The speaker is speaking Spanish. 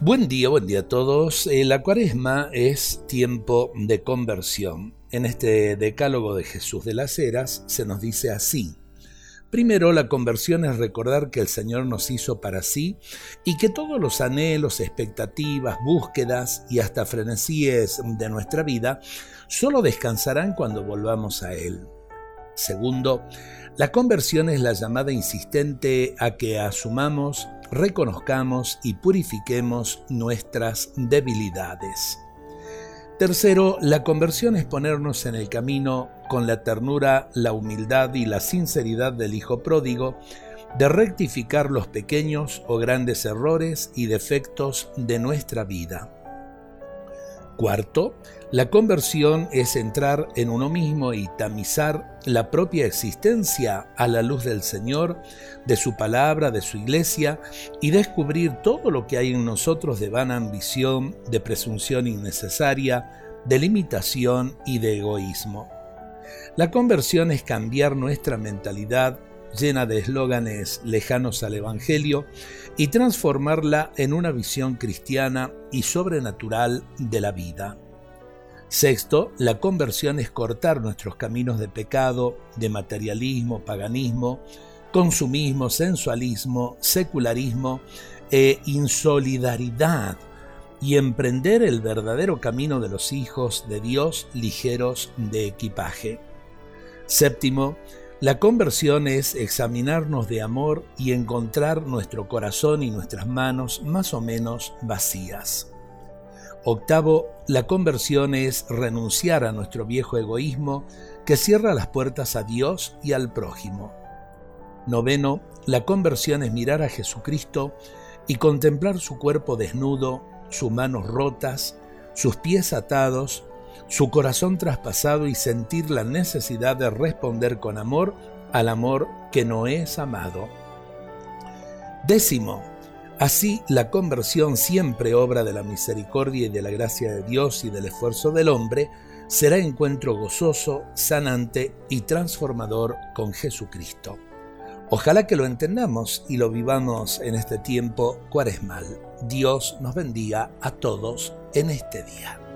Buen día, buen día a todos. Eh, la cuaresma es tiempo de conversión. En este decálogo de Jesús de las Heras se nos dice así. Primero, la conversión es recordar que el Señor nos hizo para sí y que todos los anhelos, expectativas, búsquedas y hasta frenesíes de nuestra vida solo descansarán cuando volvamos a Él. Segundo, la conversión es la llamada insistente a que asumamos reconozcamos y purifiquemos nuestras debilidades. Tercero, la conversión es ponernos en el camino con la ternura, la humildad y la sinceridad del Hijo pródigo, de rectificar los pequeños o grandes errores y defectos de nuestra vida. Cuarto, la conversión es entrar en uno mismo y tamizar la propia existencia a la luz del Señor, de su palabra, de su iglesia, y descubrir todo lo que hay en nosotros de vana ambición, de presunción innecesaria, de limitación y de egoísmo. La conversión es cambiar nuestra mentalidad llena de eslóganes lejanos al Evangelio y transformarla en una visión cristiana y sobrenatural de la vida. Sexto, la conversión es cortar nuestros caminos de pecado, de materialismo, paganismo, consumismo, sensualismo, secularismo e insolidaridad y emprender el verdadero camino de los hijos de Dios ligeros de equipaje. Séptimo, la conversión es examinarnos de amor y encontrar nuestro corazón y nuestras manos más o menos vacías. Octavo, la conversión es renunciar a nuestro viejo egoísmo que cierra las puertas a Dios y al prójimo. Noveno, la conversión es mirar a Jesucristo y contemplar su cuerpo desnudo, sus manos rotas, sus pies atados su corazón traspasado y sentir la necesidad de responder con amor al amor que no es amado. Décimo, así la conversión siempre obra de la misericordia y de la gracia de Dios y del esfuerzo del hombre, será encuentro gozoso, sanante y transformador con Jesucristo. Ojalá que lo entendamos y lo vivamos en este tiempo cuaresmal. Dios nos bendiga a todos en este día.